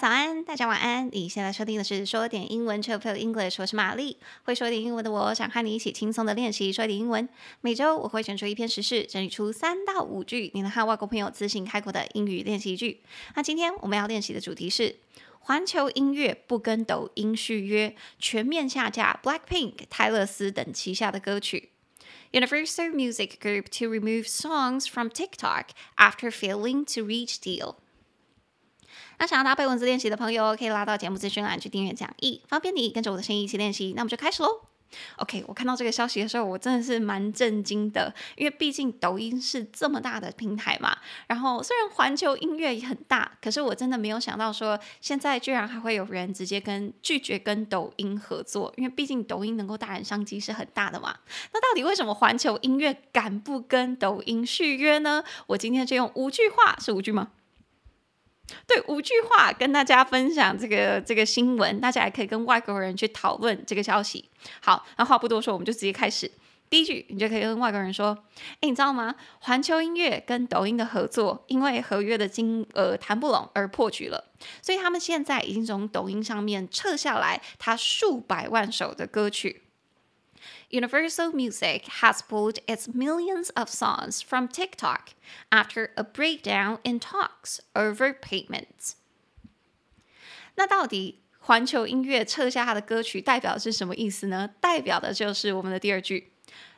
早安，大家晚安。你现在收听的是说点英文 c h i p l English，我是玛丽。会说点英文的我，想和你一起轻松的练习说点英文。每周我会选出一篇时事，整理出三到五句你能和外国朋友自信开口的英语练习句。那今天我们要练习的主题是环球音乐不跟抖音续约，全面下架 Blackpink、泰勒斯等旗下的歌曲。Universal Music Group to remove songs from TikTok after failing to reach deal。那想要搭配文字练习的朋友，可以拉到节目资讯栏去订阅讲义，方便你跟着我的声音一起练习。那我们就开始喽。OK，我看到这个消息的时候，我真的是蛮震惊的，因为毕竟抖音是这么大的平台嘛。然后虽然环球音乐也很大，可是我真的没有想到说，现在居然还会有人直接跟拒绝跟抖音合作，因为毕竟抖音能够带来商机是很大的嘛。那到底为什么环球音乐敢不跟抖音续约呢？我今天就用五句话，是五句吗？对，五句话跟大家分享这个这个新闻，大家还可以跟外国人去讨论这个消息。好，那话不多说，我们就直接开始。第一句，你就可以跟外国人说：“哎，你知道吗？环球音乐跟抖音的合作，因为合约的金额谈不拢而破局了，所以他们现在已经从抖音上面撤下来他数百万首的歌曲。” Universal Music has pulled its millions of songs from TikTok after a breakdown in talks over payments. 那到底环球音乐撤下它的歌曲代表的是什么意思呢？代表的就是我们的第二句，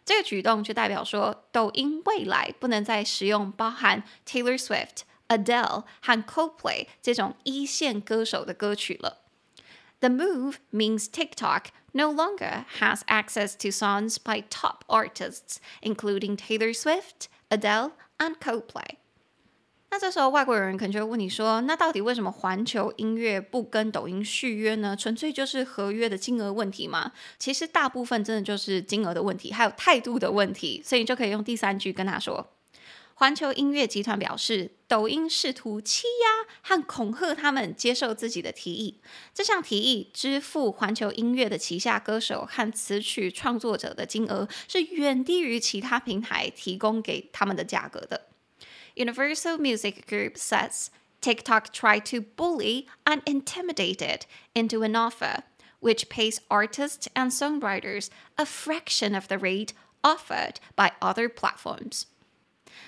这个举动就代表说，抖音未来不能再使用包含 Taylor Swift、Adele 和 Coldplay 这种一线歌手的歌曲了。The move means TikTok no longer has access to songs by top artists, including Taylor Swift, Adele, and Coldplay. 那这时候外国人可能就会问你说：“那到底为什么环球音乐不跟抖音续约呢？纯粹就是合约的金额问题吗？”其实大部分真的就是金额的问题，还有态度的问题。所以你就可以用第三句跟他说。环球音乐集团表示，抖音试图欺压和恐吓他们接受自己的提议。这项提议支付环球音乐的旗下歌手和词曲创作者的金额是远低于其他平台提供给他们的价格的。Universal Music Group says TikTok tried to bully and intimidate it into an offer, which pays artists and songwriters a fraction of the rate offered by other platforms.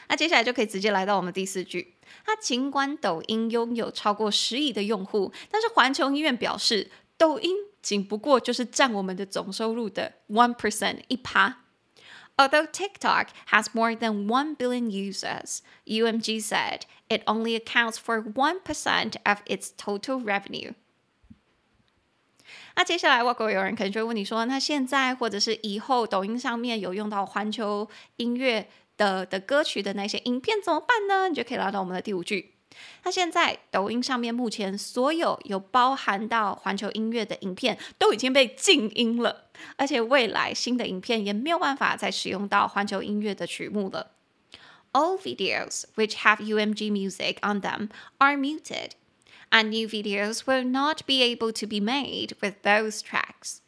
那接下来就可以直接来到我们第四句。它尽管抖音拥有超过十亿的用户，但是环球音乐表示，抖音仅不过就是占我们的总收入的 one percent 一趴。Although TikTok has more than one billion users, UMG said it only accounts for one percent of its total revenue. 那接下来外国有人可能就会问你说，那现在或者是以后抖音上面有用到环球音乐？的的歌曲的那些影片怎么办呢？你就可以拉到我们的第五句。那现在抖音上面目前所有有包含到环球音乐的影片都已经被静音了，而且未来新的影片也没有办法再使用到环球音乐的曲目了。All videos which have UMG music on them are muted, and new videos will not be able to be made with those tracks.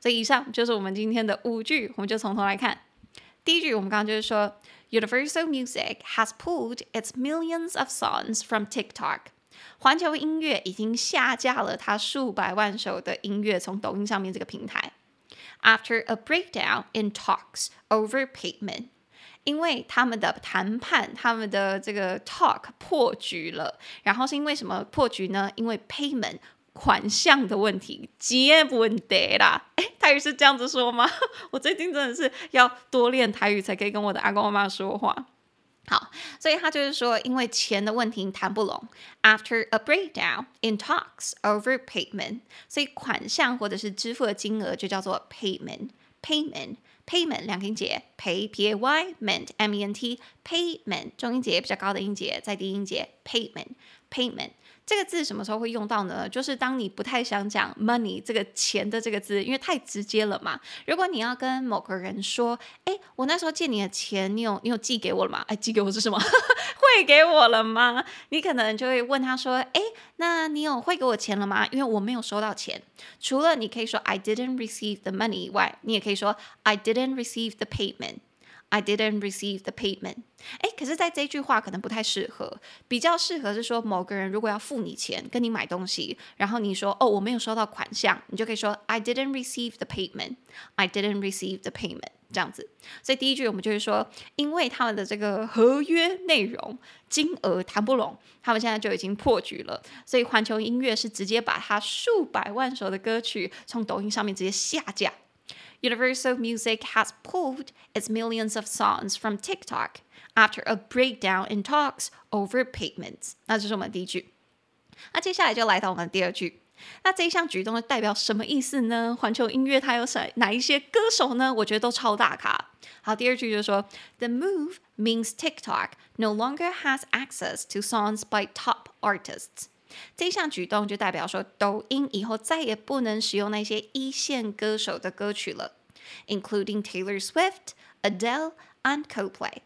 所以以上就是我们今天的五句，我们就从头来看。第一句，我们刚刚就是说，Universal Music has pulled its millions of songs from TikTok。环球音乐已经下架了它数百万首的音乐，从抖音上面这个平台。After a breakdown in talks over payment，因为他们的谈判，他们的这个 talk 破局了。然后是因为什么破局呢？因为 payment。 款项的问题，结问题啦。哎，台语是这样子说吗？我最近真的是要多练台语，才可以跟我的阿公阿妈说话。好，所以他就是说，因为钱的问题谈不拢。After a breakdown in talks over payment，所以款项或者是支付的金额就叫做 payment。payment，payment 两个音节，pay p a y ment m e n t payment 中音节比较高的音节在低音节 payment payment。这个字什么时候会用到呢？就是当你不太想讲 money 这个钱的这个字，因为太直接了嘛。如果你要跟某个人说，哎，我那时候借你的钱，你有你有寄给我了吗？哎，寄给我是什么？汇给我了吗？你可能就会问他说，哎，那你有汇给我钱了吗？因为我没有收到钱。除了你可以说 I didn't receive the money 以外，你也可以说 I didn't receive the payment。I didn't receive the payment。哎，可是，在这句话可能不太适合，比较适合是说某个人如果要付你钱，跟你买东西，然后你说哦，我没有收到款项，你就可以说 I didn't receive the payment。I didn't receive the payment。这样子，所以第一句我们就是说，因为他们的这个合约内容金额谈不拢，他们现在就已经破局了。所以环球音乐是直接把他数百万首的歌曲从抖音上面直接下架。Universal Music has pulled its millions of songs from TikTok after a breakdown in talks over payments。那这是我们第一句。那接下来就来到我们第二句。那这一项举动代表什么意思呢？环球音乐它有谁哪一些歌手呢？我觉得都超大咖。好，第二句就是说，The move means TikTok no longer has access to songs by top artists。 这项举动就代表说，抖音以后再也不能使用那些一线歌手的歌曲了，including Taylor Swift, Adele and Coldplay，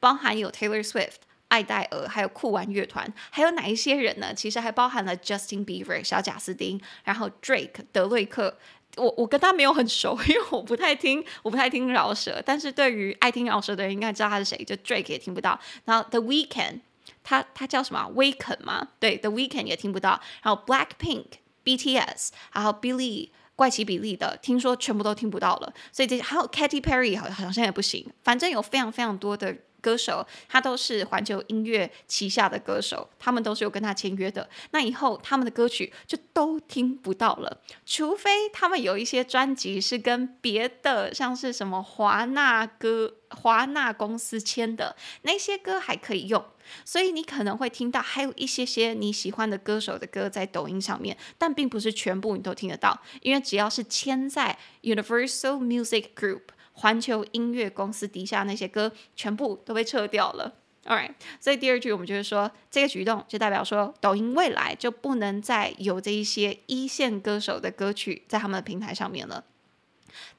包含有 Taylor Swift。爱戴尔，还有酷玩乐团，还有哪一些人呢？其实还包含了 Justin Bieber 小贾斯汀，然后 Drake 德瑞克。我我跟他没有很熟，因为我不太听，我不太听饶舌。但是对于爱听饶舌的人，应该知道他是谁。就 Drake 也听不到。然后 The Weeknd，他他叫什么？w e e k e n 吗？对，The Weeknd 也听不到。然后 Blackpink、BTS，然后 Billy 怪奇比利的，听说全部都听不到了。所以这还有 Katy Perry 好好像也不行。反正有非常非常多的。歌手，他都是环球音乐旗下的歌手，他们都是有跟他签约的。那以后他们的歌曲就都听不到了，除非他们有一些专辑是跟别的，像是什么华纳歌、华纳公司签的，那些歌还可以用。所以你可能会听到还有一些些你喜欢的歌手的歌在抖音上面，但并不是全部你都听得到，因为只要是签在 Universal Music Group。环球音乐公司底下那些歌全部都被撤掉了，All right，所以第二句我们就是说，这个举动就代表说，抖音未来就不能再有这一些一线歌手的歌曲在他们的平台上面了。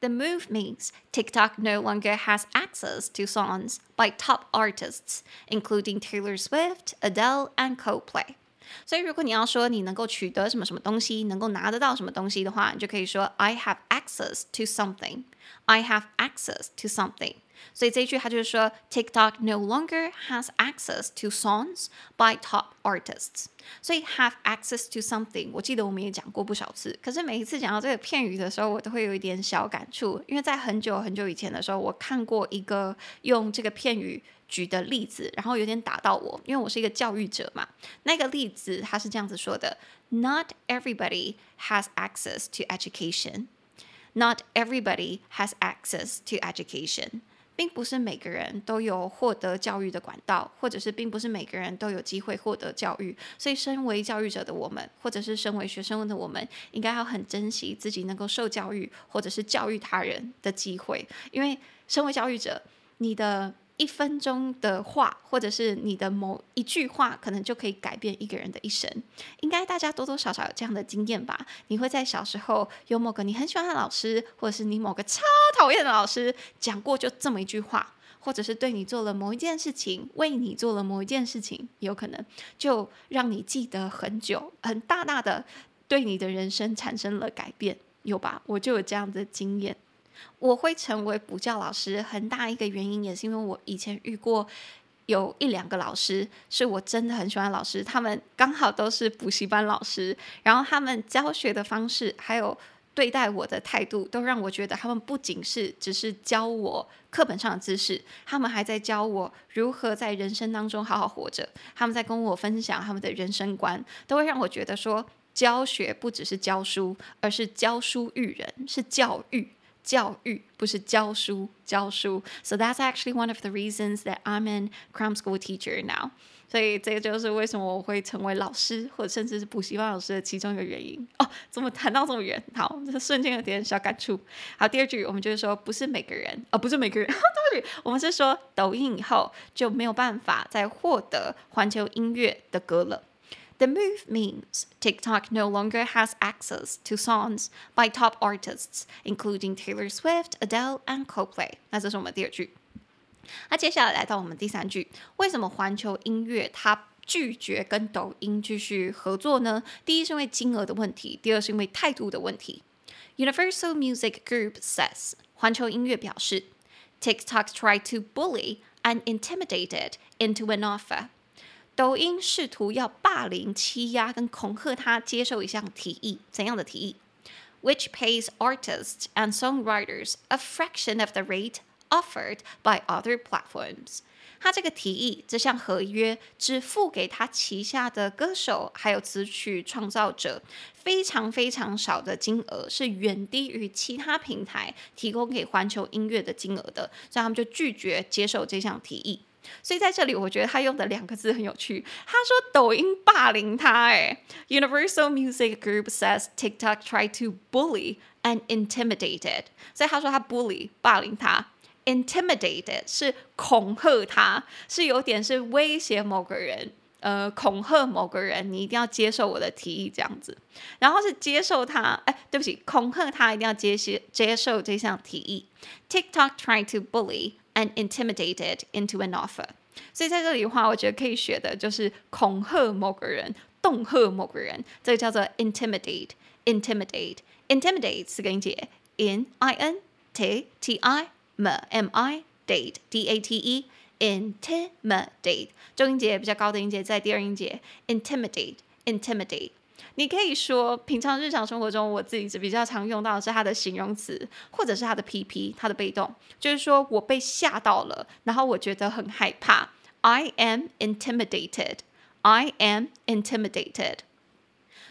The move means TikTok no longer has access to songs by top artists, including Taylor Swift, Adele, and Coldplay. 所以如果你要说你能够取得什么什么东西，能够拿得到什么东西的话，你就可以说 I have access to something。 I have access to something。所以这一句它就是说，TikTok no longer has access to songs by top artists。所以 have access to something，我记得我们也讲过不少次。可是每一次讲到这个片语的时候，我都会有一点小感触，因为在很久很久以前的时候，我看过一个用这个片语举的例子，然后有点打到我，因为我是一个教育者嘛。那个例子他是这样子说的：Not everybody has access to education。 Not everybody has access to education，并不是每个人都有获得教育的管道，或者是并不是每个人都有机会获得教育。所以，身为教育者的我们，或者是身为学生的我们，应该要很珍惜自己能够受教育，或者是教育他人的机会。因为身为教育者，你的一分钟的话，或者是你的某一句话，可能就可以改变一个人的一生。应该大家多多少少有这样的经验吧？你会在小时候有某个你很喜欢的老师，或者是你某个超讨厌的老师讲过就这么一句话，或者是对你做了某一件事情，为你做了某一件事情，有可能就让你记得很久，很大大的对你的人生产生了改变，有吧？我就有这样的经验。我会成为补教老师，很大一个原因也是因为我以前遇过有一两个老师，是我真的很喜欢老师，他们刚好都是补习班老师，然后他们教学的方式还有对待我的态度，都让我觉得他们不仅是只是教我课本上的知识，他们还在教我如何在人生当中好好活着，他们在跟我分享他们的人生观，都会让我觉得说，教学不只是教书，而是教书育人，是教育。教育不是教书，教书。So that's actually one of the reasons that I'm an cram school teacher now. 所以这个就是为什么我会成为老师，或者甚至是补习班老师的其中一个原因。哦，怎么谈到这么远？好，这瞬间有点小感触。好，第二句我们就是说，不是每个人，哦，不是每个人，对不起，我们是说抖音以后就没有办法再获得环球音乐的歌了。The move means TikTok no longer has access to songs by top artists, including Taylor Swift, Adele, and Coldplay。那这是我们第二句。那接下来来到我们第三句，为什么环球音乐它拒绝跟抖音继续合作呢？第一是因为金额的问题，第二是因为态度的问题。Universal Music Group says，环球音乐表示 TikTok tried to bully and intimidate it into an offer。 抖音试图要霸凌、欺压跟恐吓他接受一项提议，怎样的提议？Which pays artists and songwriters a fraction of the rate offered by other platforms。他这个提议，这项合约只付给他旗下的歌手还有词曲创造者非常非常少的金额，是远低于其他平台提供给环球音乐的金额的，所以他们就拒绝接受这项提议。所以在这里，我觉得他用的两个字很有趣。他说抖音霸凌他，哎，Universal Music Group says TikTok tried to bully and intimidate it。所以他说他 bully 霸凌他，intimidated 是恐吓他，是有点是威胁某个人，呃，恐吓某个人，你一定要接受我的提议这样子。然后是接受他，哎，对不起，恐吓他一定要接接接受这项提议。TikTok tried to bully。and intimidated into an offer，所以在这里的话，我觉得可以学的就是恐吓某个人、恫吓某个人，这个叫做 intimidate。intimidate，intimidate 四个音节，in i n t t i m m i date d a t e intimidate，重音节比较高的音节在第二音节，intimidate，intimidate。Intimidate, 你可以说，平常日常生活中，我自己是比较常用到的是它的形容词，或者是它的 PP，它的被动，就是说我被吓到了，然后我觉得很害怕。I am intimidated. I am intimidated.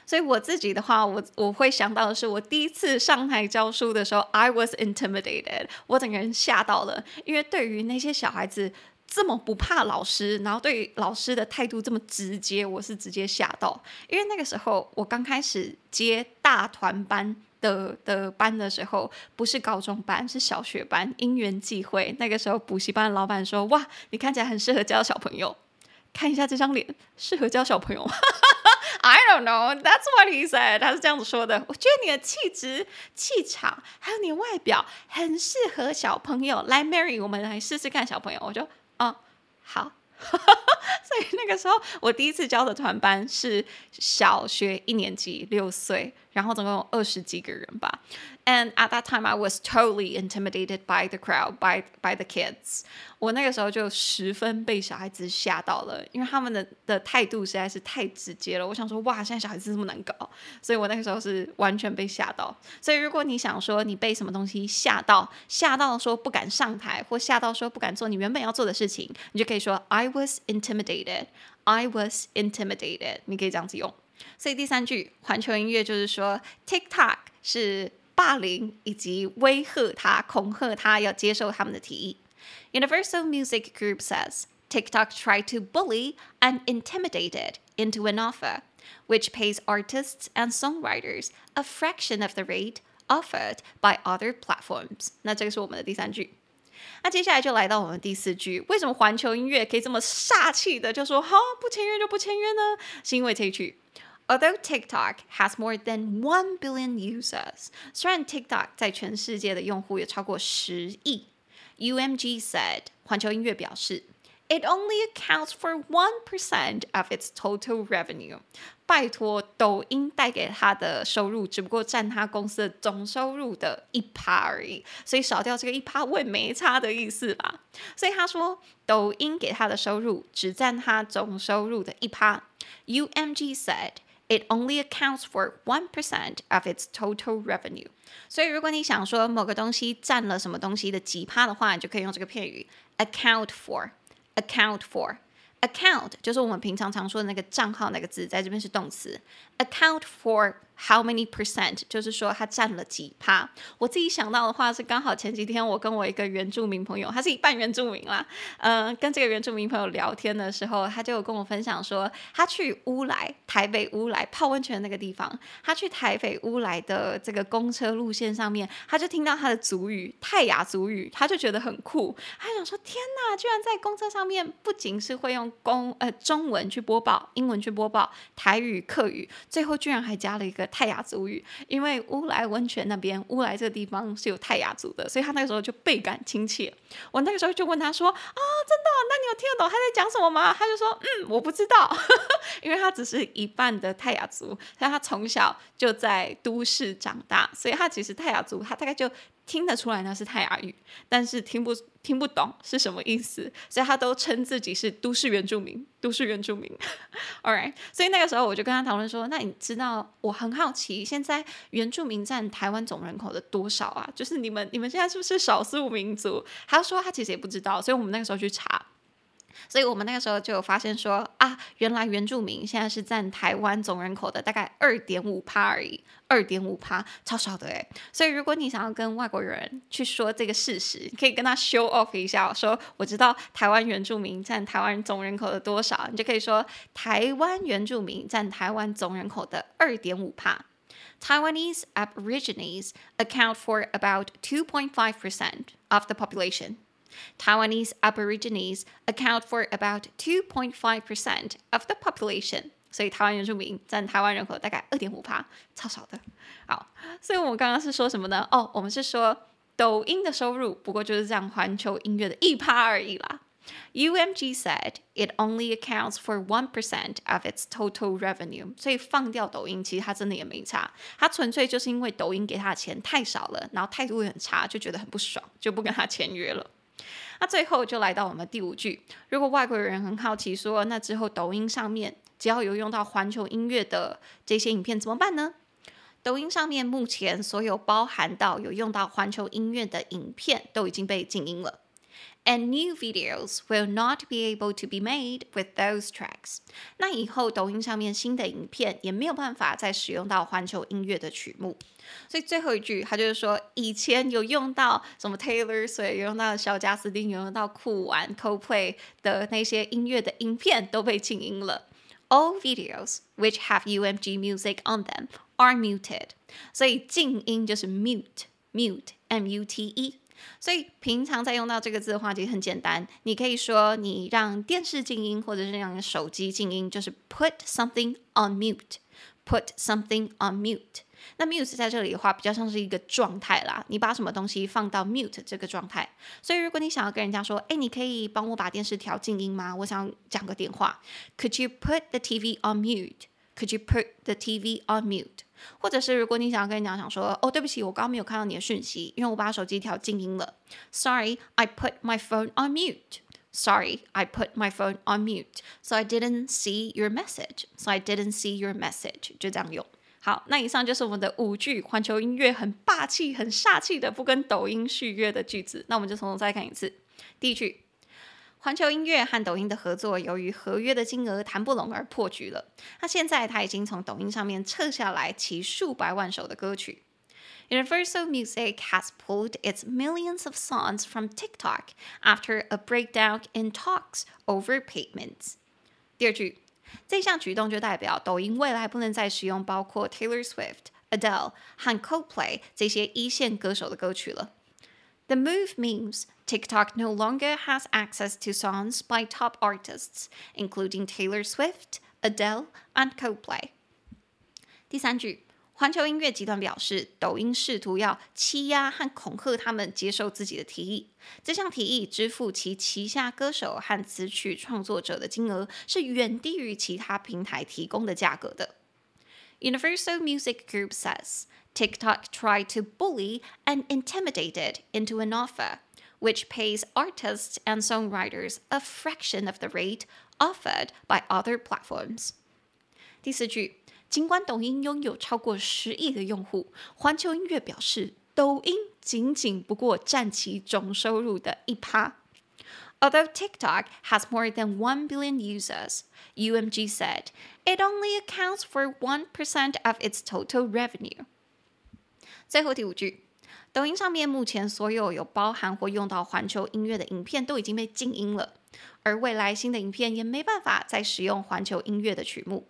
所以我自己的话，我我会想到的是，我第一次上台教书的时候，I was intimidated. 我整个人吓到了，因为对于那些小孩子。这么不怕老师，然后对老师的态度这么直接，我是直接吓到。因为那个时候我刚开始接大团班的的班的时候，不是高中班，是小学班。因缘际会，那个时候补习班的老板说：“哇，你看起来很适合教小朋友，看一下这张脸，适合教小朋友。” I don't know, that's what he said。他是这样子说的。我觉得你的气质、气场，还有你的外表，很适合小朋友。来，Mary，我们来试试看小朋友。我就。哦，好，所以那个时候我第一次教的团班是小学一年级，六岁，然后总共有二十几个人吧。And at that time, I was totally intimidated by the crowd, by by the kids. 我那个时候就十分被小孩子吓到了，因为他们的的态度实在是太直接了。我想说，哇，现在小孩子这么难搞，所以我那个时候是完全被吓到。所以如果你想说你被什么东西吓到，吓到说不敢上台，或吓到说不敢做你原本要做的事情，你就可以说 I was intimidated. I was intimidated. 你可以这样子用。所以第三句环球音乐就是说 TikTok 是。霸凌以及威吓他、恐吓他要接受他们的提议。Universal Music Group says TikTok tried to bully and intimidate it into an offer, which pays artists and songwriters a fraction of the rate offered by other platforms。那这个是我们的第三句。 那接下来就来到我们第四句。为什么环球音乐可以这么煞气的就说好不签约就不签约呢？是因为这一句。Although TikTok has more than one billion users，虽然 TikTok 在全世界的用户有超过十亿，UMG said 环球音乐表示 ，it only accounts for one percent of its total revenue。拜托，抖音带给他的收入只不过占他公司的总收入的一趴而已，所以少掉这个一趴我也没差的意思啦。所以他说，抖音给他的收入只占他总收入的一趴。UMG said。It only accounts for one percent of its total revenue。所以，如果你想说某个东西占了什么东西的几趴的话，你就可以用这个片语 account for。 Account for。account 就是我们平常常说的那个账号那个字，在这边是动词。account for。How many percent？就是说他占了几趴。我自己想到的话是，刚好前几天我跟我一个原住民朋友，他是一半原住民啦，嗯、跟这个原住民朋友聊天的时候，他就有跟我分享说，他去乌来，台北乌来泡温泉那个地方，他去台北乌来的这个公车路线上面，他就听到他的族语泰雅族语，他就觉得很酷，他想说天哪，居然在公车上面不仅是会用公呃中文去播报，英文去播报，台语、客语，最后居然还加了一个。泰雅族语，因为乌来温泉那边，乌来这个地方是有泰雅族的，所以他那个时候就倍感亲切。我那个时候就问他说：“啊、真的？那你有听得懂他在讲什么吗？”他就说：“嗯，我不知道，因为他只是一半的泰雅族，但他从小就在都市长大，所以他其实泰雅族，他大概就听得出来那是泰雅语，但是听不听不懂是什么意思，所以他都称自己是都市原住民，都市原住民。All right，所以那个时候我就跟他讨论说，那你知道我很好奇，现在原住民占台湾总人口的多少啊？就是你们你们现在是不是少数民族？他说他其实也不知道，所以我们那个时候去查。所以我们那个时候就有发现说啊，原来原住民现在是占台湾总人口的大概二点五趴而已，二点五趴，超少的诶。所以如果你想要跟外国人去说这个事实，你可以跟他 show off 一下，说我知道台湾原住民占台湾总人口的多少，你就可以说台湾原住民占台湾总人口的二点五趴。Taiwanese Aborigines account for about 2.5% of the population. Taiwanese Aborigines account for about 2.5% of the population，所以台湾原住民占台湾人口大概二点五趴，超少的。好，所以我们刚刚是说什么呢？哦，我们是说抖音的收入不过就是这样环球音乐的一趴而已啦。UMG said it only accounts for one percent of its total revenue，所以放掉抖音，其实它真的也没差，它纯粹就是因为抖音给他的钱太少了，然后态度也很差，就觉得很不爽，就不跟他签约了。那最后就来到我们第五句。如果外国人很好奇说，那之后抖音上面只要有用到环球音乐的这些影片怎么办呢？抖音上面目前所有包含到有用到环球音乐的影片都已经被禁音了。And new videos will not be able to be made with those tracks。那以后抖音上面新的影片也没有办法再使用到环球音乐的曲目。所以最后一句，他就是说，以前有用到什么 Taylor Swift，有用到小贾斯汀，有用到酷玩 Coldplay 的那些音乐的影片都被静音了。All videos which have UMG music on them are muted。所以静音就是 mute，mute，M-U-T-E。 所以平常在用到这个字的话，其实很简单。你可以说你让电视静音，或者是让手机静音，就是 put something on mute，put something on mute。那 mute 在这里的话，比较像是一个状态啦。你把什么东西放到 mute 这个状态。所以如果你想要跟人家说，哎，你可以帮我把电视调静音吗？我想讲个电话。Could you put the TV on mute？Could you put the TV on mute？或者是如果你想要跟人家讲说，哦，对不起，我刚刚没有看到你的讯息，因为我把手机调静音了。Sorry, I put my phone on mute. Sorry, I put my phone on mute. So I didn't see your message. So I didn't see your message. 就这样用。好，那以上就是我们的五句环球音乐很霸气、很煞气的不跟抖音续约的句子。那我们就从头再看一次。第一句。环球音乐和抖音的合作，由于合约的金额谈不拢而破局了。那现在他已经从抖音上面撤下来其数百万首的歌曲。Universal Music has pulled its millions of songs from TikTok after a breakdown in talks over payments。第二句，这项举动就代表抖音未来不能再使用包括 Taylor Swift、Adele 和 Coldplay 这些一线歌手的歌曲了。The move means TikTok no longer has access to songs by top artists, including Taylor Swift, Adele, and Coldplay. 第三句，环球音乐集团表示，抖音试图要欺压和恐吓他们接受自己的提议。这项提议支付其旗下歌手和词曲创作者的金额是远低于其他平台提供的价格的。Universal Music Group says TikTok tried to bully and intimidate it into an offer, which pays artists and songwriters a fraction of the rate offered by other platforms. 第四句，尽管抖音拥有超过十亿的用户，环球音乐表示，抖音仅仅不过占其总收入的一趴。 Although TikTok has more than 1 billion users, UMG said it only accounts for 1% of its total revenue. 最后第五句，抖音上面目前所有有包含或用到环球音乐的影片都已经被静音了，而未来新的影片也没办法再使用环球音乐的曲目。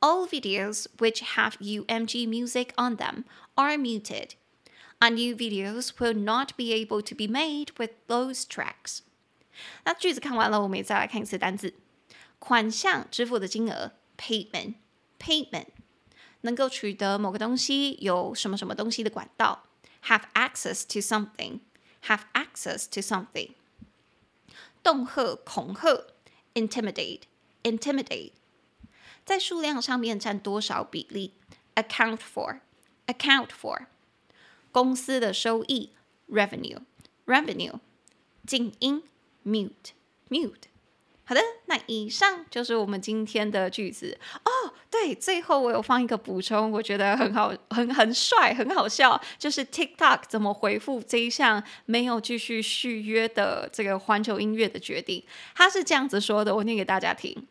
All videos which have UMG music on them are muted, and new videos will not be able to be made with those tracks. 那句子看完了，我们也再来看一次单字：款项支付的金额，payment，payment。Payment, payment 能够取得某个东西，有什么什么东西的管道，have access to something，have access to something。恫吓、恐吓，intimidate，intimidate。在数量上面占多少比例？account for，account for。公司的收益 revenue，revenue，静音 mute，mute。好的，那以上就是我们今天的句子哦。对，最后我有放一个补充，我觉得很好，很很帅，很好笑，就是 TikTok 怎么回复这一项没有继续续约的这个环球音乐的决定。他是这样子说的，我念给大家听。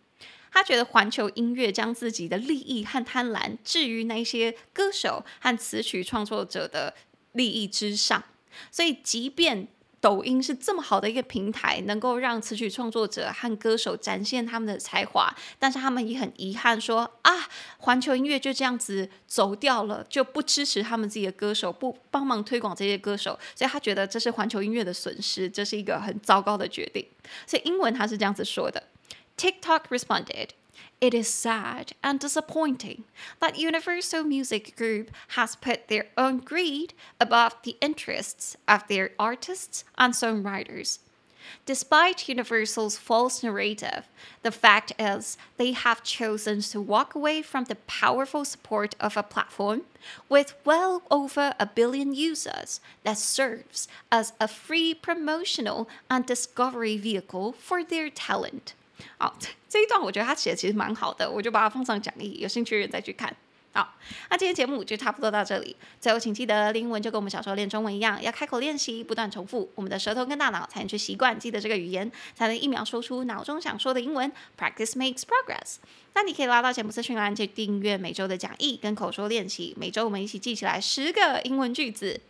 他觉得环球音乐将自己的利益和贪婪置于那些歌手和词曲创作者的利益之上，所以即便抖音是这么好的一个平台，能够让词曲创作者和歌手展现他们的才华，但是他们也很遗憾说啊，环球音乐就这样子走掉了，就不支持他们自己的歌手，不帮忙推广这些歌手，所以他觉得这是环球音乐的损失，这是一个很糟糕的决定。所以英文他是这样子说的：TikTok responded。It is sad and disappointing that Universal Music Group has put their own greed above the interests of their artists and songwriters. Despite Universal's false narrative, the fact is they have chosen to walk away from the powerful support of a platform with well over a billion users that serves as a free promotional and discovery vehicle for their talent. 好，这一段我觉得他写的其实蛮好的，我就把它放上讲义，有兴趣的人再去看。好，那今天节目就差不多到这里。最后，请记得英文就跟我们小时候练中文一样，要开口练习，不断重复，我们的舌头跟大脑才能去习惯记得这个语言，才能一秒说出脑中想说的英文。Practice makes progress。那你可以拉到节目资讯栏去订阅每周的讲义跟口说练习，每周我们一起记起来十个英文句子。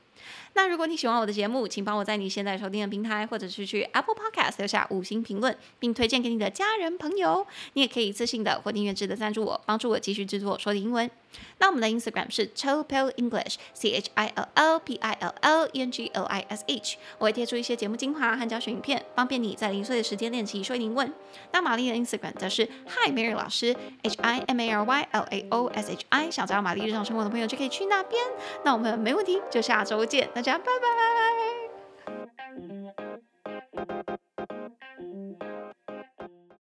那如果你喜欢我的节目，请帮我在你现在收听的平台，或者是去 Apple Podcast 留下五星评论，并推荐给你的家人朋友。你也可以一次性的或订阅制的赞助我，帮助我继续制作说的英文。那我们的 Instagram 是 Chill English，C H I L L B I L L E N G O I S H。我会贴出一些节目精华和教学影片，方便你在零碎的时间练习说英文。那玛丽的 Instagram 则是 Hi Mary 老师，H I M A R Y L A O S H I。想知道玛丽日常生活的朋友就可以去那边。那我们没问题，就下周见，大家拜拜。